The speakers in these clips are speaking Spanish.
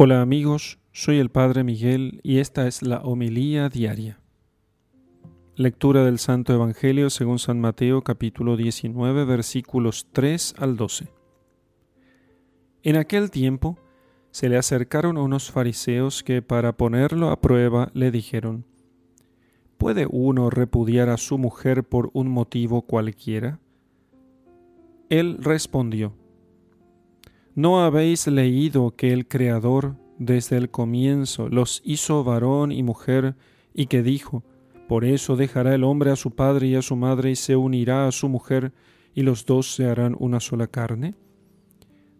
Hola amigos, soy el Padre Miguel y esta es la homilía diaria. Lectura del Santo Evangelio según San Mateo capítulo 19 versículos 3 al 12. En aquel tiempo se le acercaron unos fariseos que para ponerlo a prueba le dijeron, ¿Puede uno repudiar a su mujer por un motivo cualquiera? Él respondió, ¿No habéis leído que el Creador desde el comienzo los hizo varón y mujer y que dijo, por eso dejará el hombre a su padre y a su madre y se unirá a su mujer y los dos se harán una sola carne?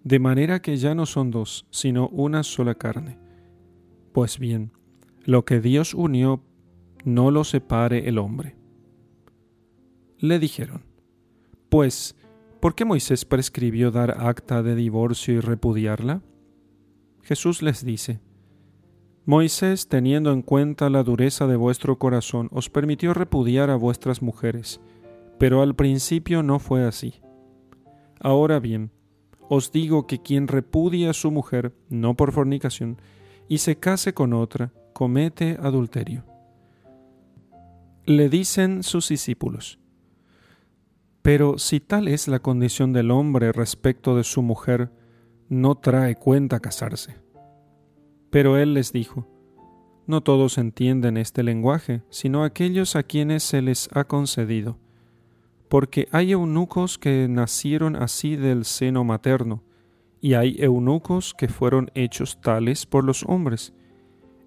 De manera que ya no son dos, sino una sola carne. Pues bien, lo que Dios unió, no lo separe el hombre. Le dijeron, pues, ¿Por qué Moisés prescribió dar acta de divorcio y repudiarla? Jesús les dice, Moisés, teniendo en cuenta la dureza de vuestro corazón, os permitió repudiar a vuestras mujeres, pero al principio no fue así. Ahora bien, os digo que quien repudia a su mujer, no por fornicación, y se case con otra, comete adulterio. Le dicen sus discípulos, pero si tal es la condición del hombre respecto de su mujer, no trae cuenta casarse. Pero él les dijo, No todos entienden este lenguaje, sino aquellos a quienes se les ha concedido, porque hay eunucos que nacieron así del seno materno, y hay eunucos que fueron hechos tales por los hombres,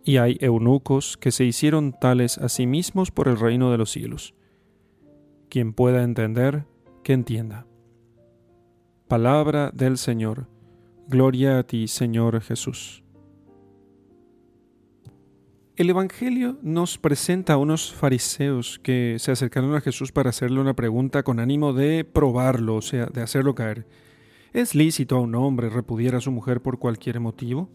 y hay eunucos que se hicieron tales a sí mismos por el reino de los cielos. Quien pueda entender, que entienda. Palabra del Señor. Gloria a ti, Señor Jesús. El Evangelio nos presenta a unos fariseos que se acercaron a Jesús para hacerle una pregunta con ánimo de probarlo, o sea, de hacerlo caer. ¿Es lícito a un hombre repudiar a su mujer por cualquier motivo?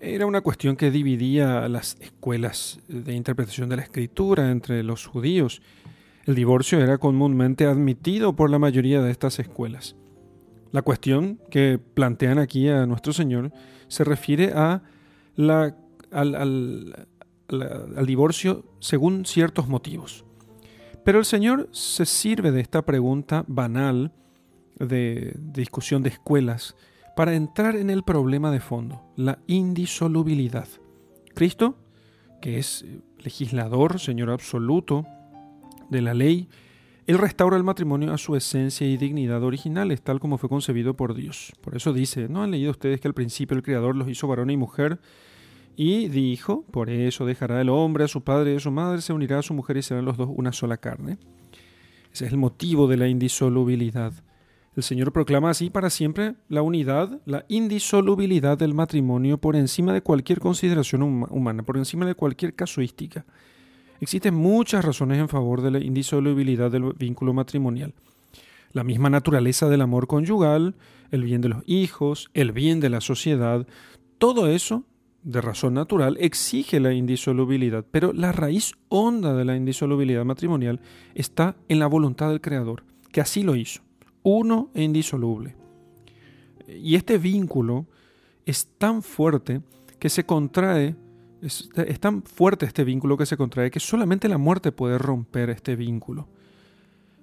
Era una cuestión que dividía las escuelas de interpretación de la escritura entre los judíos el divorcio era comúnmente admitido por la mayoría de estas escuelas. La cuestión que plantean aquí a nuestro Señor se refiere al, divorcio según ciertos motivos. Pero el Señor se sirve de esta pregunta banal de discusión de escuelas para entrar en el problema de fondo, la indisolubilidad. Cristo, que es legislador, Señor absoluto, de la ley, Él restaura el matrimonio a su esencia y dignidad originales, tal como fue concebido por Dios. Por eso dice, ¿no han leído ustedes que al principio el Creador los hizo varón y mujer? Y dijo, por eso dejará el hombre a su padre y a su madre, se unirá a su mujer y serán los dos una sola carne. Ese es el motivo de la indisolubilidad. El Señor proclama así para siempre la unidad, la indisolubilidad del matrimonio por encima de cualquier consideración humana, por encima de cualquier casuística. Existen muchas razones en favor de la indisolubilidad del vínculo matrimonial. La misma naturaleza del amor conyugal, el bien de los hijos, el bien de la sociedad, todo eso, de razón natural, exige la indisolubilidad, pero la raíz honda de la indisolubilidad matrimonial está en la voluntad del Creador, que así lo hizo, uno e indisoluble. Y este vínculo es tan fuerte que se contrae es, tan fuerte este vínculo que se contrae que solamente la muerte puede romper este vínculo.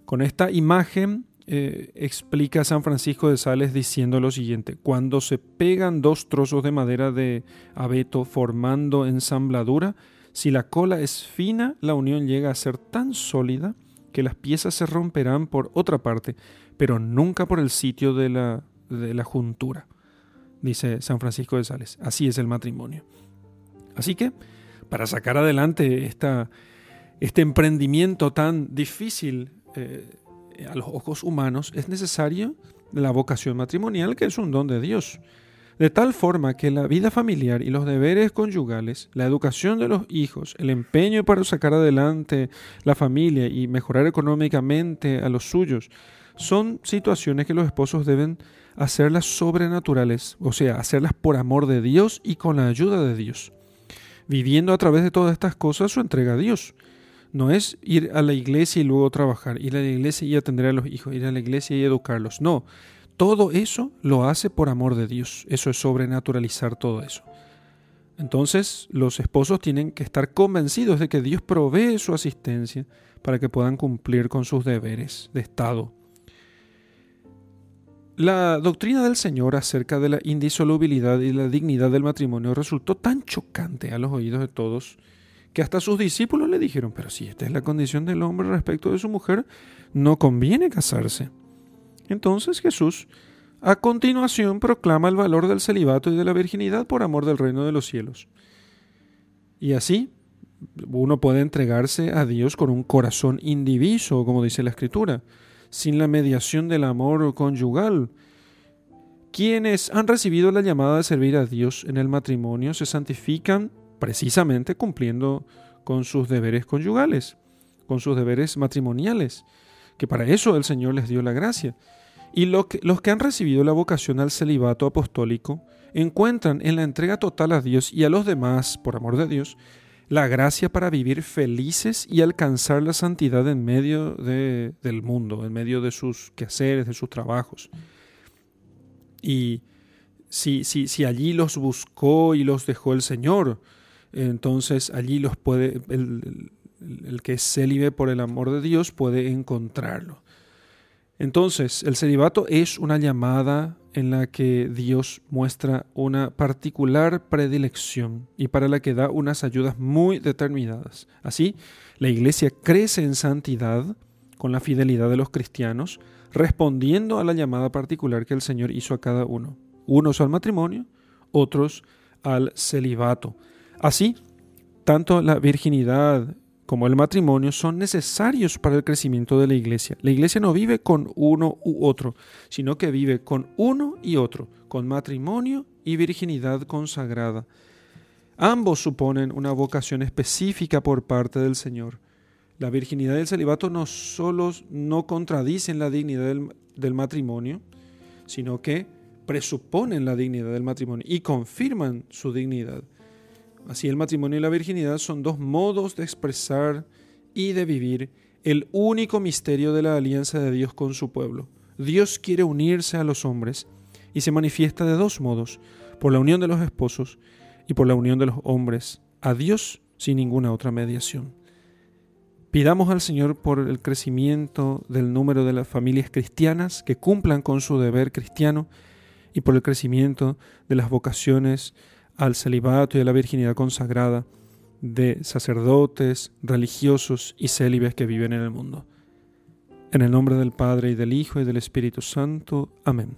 Con esta imagen eh, explica San Francisco de Sales diciendo lo siguiente, cuando se pegan dos trozos de madera de abeto formando ensambladura, si la cola es fina, la unión llega a ser tan sólida que las piezas se romperán por otra parte, pero nunca por el sitio de la, de la juntura, dice San Francisco de Sales. Así es el matrimonio. Así que, para sacar adelante este emprendimiento tan difícil eh, a los ojos humanos, es necesario la vocación matrimonial, que es un don de Dios. De tal forma que la vida familiar y los deberes conyugales, la educación de los hijos, el empeño para sacar adelante la familia y mejorar económicamente a los suyos, son situaciones que los esposos deben hacerlas sobrenaturales, o sea, hacerlas por amor de Dios y con la ayuda de Dios viviendo a través de todas estas cosas su entrega a Dios. No es ir a la iglesia y luego trabajar, ir a la iglesia y atender a los hijos, ir a la iglesia y educarlos. No, todo eso lo hace por amor de Dios. Eso es sobrenaturalizar todo eso. Entonces los esposos tienen que estar convencidos de que Dios provee su asistencia para que puedan cumplir con sus deberes de Estado. La doctrina del Señor acerca de la indisolubilidad y la dignidad del matrimonio resultó tan chocante a los oídos de todos que hasta sus discípulos le dijeron, pero si esta es la condición del hombre respecto de su mujer, no conviene casarse. Entonces Jesús a continuación proclama el valor del celibato y de la virginidad por amor del reino de los cielos. Y así uno puede entregarse a Dios con un corazón indiviso, como dice la Escritura, sin la mediación del amor conyugal. Quienes han recibido la llamada de servir a Dios en el matrimonio se santifican precisamente cumpliendo con sus deberes conyugales, con sus deberes matrimoniales, que para eso el Señor les dio la gracia. Y los que han recibido la vocación al celibato apostólico encuentran en la entrega total a Dios y a los demás, por amor de Dios, la gracia para vivir felices y alcanzar la santidad en medio del mundo, en medio de sus quehaceres, de sus trabajos. Y si, si, si allí los buscó y los dejó el Señor, entonces allí los puede, el, el que es célibe por el amor de Dios puede encontrarlo. Entonces, el celibato es una llamada en la que Dios muestra una particular predilección y para la que da unas ayudas muy determinadas. Así, la Iglesia crece en santidad con la fidelidad de los cristianos, respondiendo a la llamada particular que el Señor hizo a cada uno. Unos al matrimonio, otros al celibato. Así, tanto la virginidad como el matrimonio son necesarios para el crecimiento de la iglesia. La iglesia no vive con uno u otro, sino que vive con uno y otro, con matrimonio y virginidad consagrada. Ambos suponen una vocación específica por parte del Señor. La virginidad y el celibato no solo no contradicen la dignidad del, del matrimonio, sino que presuponen la dignidad del matrimonio y confirman su dignidad. Así el matrimonio y la virginidad son dos modos de expresar y de vivir el único misterio de la alianza de Dios con su pueblo. Dios quiere unirse a los hombres y se manifiesta de dos modos, por la unión de los esposos y por la unión de los hombres a Dios sin ninguna otra mediación. Pidamos al Señor por el crecimiento del número de las familias cristianas que cumplan con su deber cristiano y por el crecimiento de las vocaciones al celibato y a la virginidad consagrada de sacerdotes, religiosos y célibes que viven en el mundo. En el nombre del Padre y del Hijo y del Espíritu Santo. Amén.